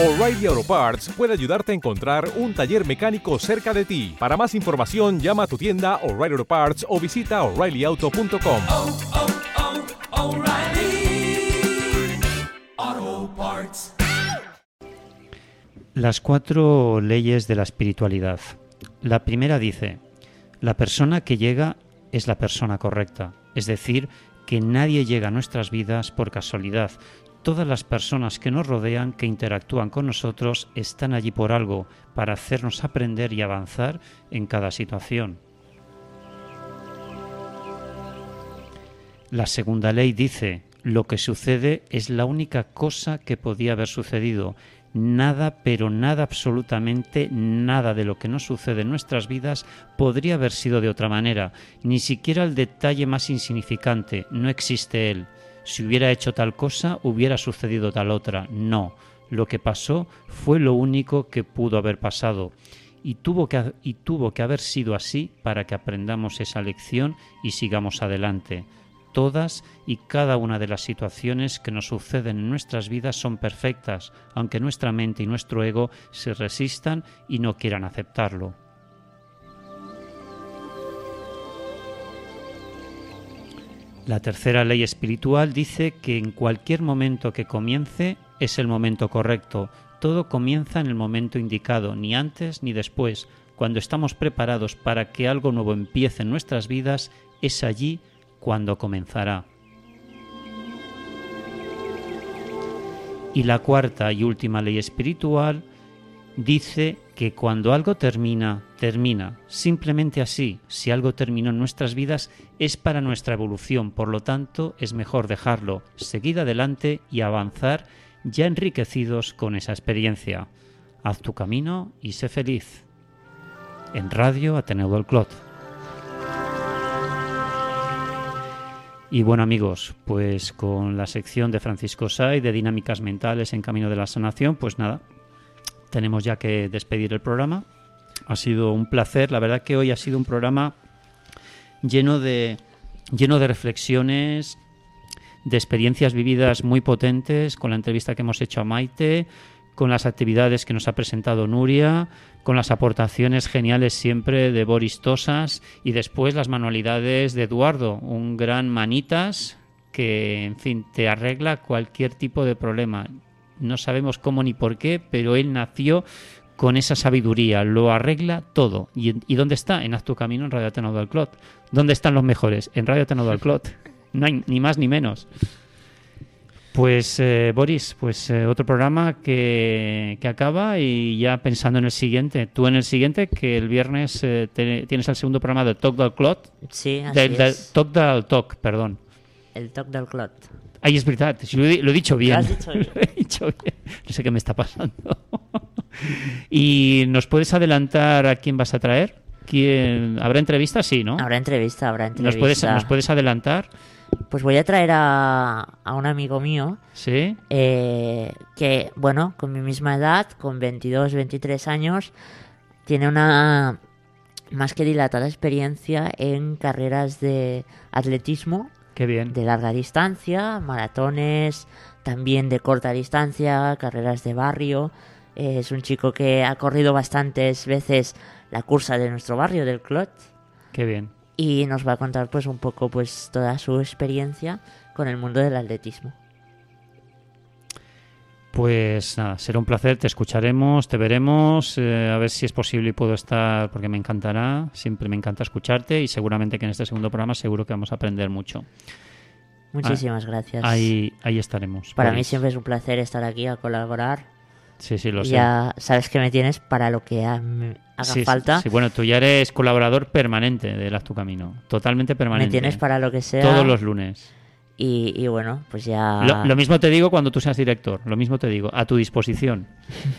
O'Reilly Auto Parts puede ayudarte a encontrar un taller mecánico cerca de ti. Para más información, llama a tu tienda O'Reilly Auto Parts o visita oreillyauto.com. oh, oh, Parts. Las cuatro leyes de la espiritualidad. La primera dice, la persona que llega es la persona correcta, es decir, que nadie llega a nuestras vidas por casualidad. Todas las personas que nos rodean, que interactúan con nosotros, están allí por algo, para hacernos aprender y avanzar en cada situación. La segunda ley dice, lo que sucede es la única cosa que podía haber sucedido. Nada, pero nada, absolutamente nada de lo que nos sucede en nuestras vidas podría haber sido de otra manera. Ni siquiera el detalle más insignificante. No existe él. Si hubiera hecho tal cosa, hubiera sucedido tal otra. No. Lo que pasó fue lo único que pudo haber pasado. Y tuvo, que, y tuvo que haber sido así para que aprendamos esa lección y sigamos adelante. Todas y cada una de las situaciones que nos suceden en nuestras vidas son perfectas, aunque nuestra mente y nuestro ego se resistan y no quieran aceptarlo. La tercera ley espiritual dice que en cualquier momento que comience es el momento correcto. Todo comienza en el momento indicado, ni antes ni después. Cuando estamos preparados para que algo nuevo empiece en nuestras vidas, es allí cuando comenzará. Y la cuarta y última ley espiritual dice que cuando algo termina, termina. Simplemente así. Si algo terminó en nuestras vidas es para nuestra evolución. Por lo tanto, es mejor dejarlo, seguir adelante y avanzar ya enriquecidos con esa experiencia. Haz tu camino y sé feliz. En Radio Ateneo del Clot. Y bueno amigos, pues con la sección de Francisco Say de dinámicas mentales en camino de la sanación, pues nada, tenemos ya que despedir el programa. Ha sido un placer, la verdad que hoy ha sido un programa lleno de lleno de reflexiones, de experiencias vividas muy potentes, con la entrevista que hemos hecho a Maite, con las actividades que nos ha presentado Nuria, con las aportaciones geniales siempre de Boris Tosas y después las manualidades de Eduardo, un gran manitas que, en fin, te arregla cualquier tipo de problema. No sabemos cómo ni por qué, pero él nació con esa sabiduría, lo arregla todo. ¿Y, y dónde está? En Haz tu camino en Radio Ateneo del Clot. ¿Dónde están los mejores? En Radio Ateneo del Clot. No hay ni más ni menos. Pues eh, Boris, pues eh, otro programa que, que, acaba y ya pensando en el siguiente. Tú en el siguiente, que el viernes eh, te, tienes el segundo programa de Talk del Clot. Sí, así es. Talk del Talk, perdón. El Talk del Clot. Ay, es verdad, si lo, he, lo he dicho bien. Lo has dicho bien. Lo he dicho bien. No sé qué me está pasando. ¿Y nos puedes adelantar a quién vas a traer? ¿Quién... ¿Habrá entrevista? Sí, ¿no? Habrá entrevista, habrá entrevista. ¿Nos puedes, ¿Nos puedes adelantar? Pues voy a traer a, a un amigo mío Sí. eh, que, bueno, con mi misma edad, con 22, 23 años, tiene una más que dilatada experiencia en carreras de atletismo Qué bien. de larga distancia, maratones, también de corta distancia, carreras de barrio. Eh, es un chico que ha corrido bastantes veces la cursa de nuestro barrio, del Clot, Qué bien. y nos va a contar pues un poco pues toda su experiencia con el mundo del atletismo. Pues nada, será un placer, te escucharemos, te veremos, eh, a ver si es posible y puedo estar, porque me encantará, siempre me encanta escucharte y seguramente que en este segundo programa seguro que vamos a aprender mucho. Muchísimas gracias. Ahí, ahí estaremos. Para mí Boris. siempre es un placer estar aquí a colaborar. Sí, sí, lo sé. Ya sabes que me tienes para lo que ha- haga sí, falta. Sí, bueno, tú ya eres colaborador permanente de Haz tu Camino. Totalmente permanente. me tienes para lo que sea. Todos los lunes. Y, y bueno, pues ya... Lo, lo mismo te digo cuando tú seas director. Lo mismo te digo. A tu disposición.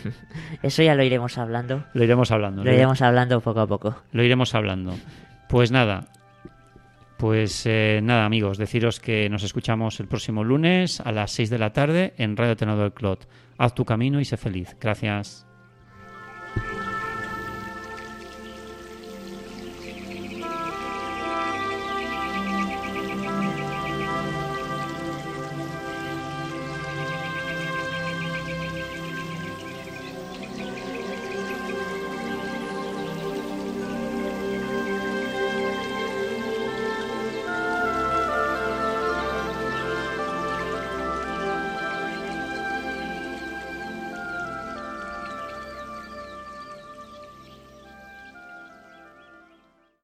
Eso ya lo iremos hablando. Lo iremos hablando. Lo iremos hablando poco a poco. Lo iremos hablando. Pues nada. Pues eh, nada, amigos, deciros que nos escuchamos el próximo lunes a las 6 de la tarde en Radio Tenedor del Clot. Haz tu camino y sé feliz. Gracias.